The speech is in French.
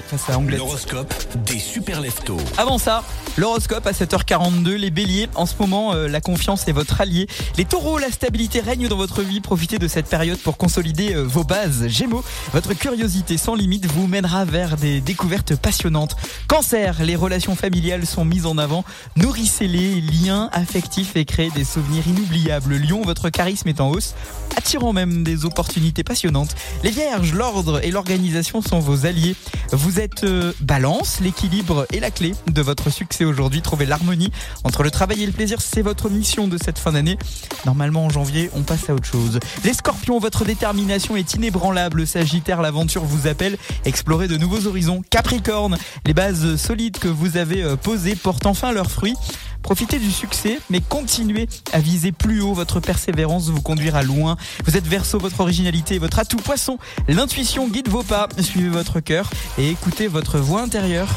face à Angleterre. L'horoscope des super leftos. Avant ça, l'horoscope à 7h42, les béliers, en ce moment, euh, la confiance est votre allié. Les taureaux, la stabilité règne dans votre vie, profitez de cette période pour consolider euh, vos bases. Gémeaux, votre curiosité sans limite vous mènera vers des découvertes passionnantes. Cancer, les relations familiales sont mises en avant, nourrissez-les, liens affectifs et créez des souvenirs inoubliables. Lion, votre charisme est en hausse, attirant même des opportunités passionnantes. Les vierges, l'ordre et l'organisation sont vos alliés. Vous êtes euh, balance, l'équilibre est la clé de votre succès aujourd'hui. Trouvez l'harmonie entre le travail et le plaisir, c'est votre mission de cette fin d'année. Normalement en janvier, on passe à autre chose. Les scorpions, votre détermination est inébranlable. Sagittaire, l'aventure vous appelle. Explorez de nouveaux horizons. Capricorne, les bases solides que vous avez euh, posées portent enfin leurs fruits. Profitez du succès, mais continuez à viser plus haut. Votre persévérance vous conduira loin. Vous êtes verso, votre originalité, votre atout poisson. L'intuition guide vos pas. Suivez votre cœur et écoutez votre voix intérieure.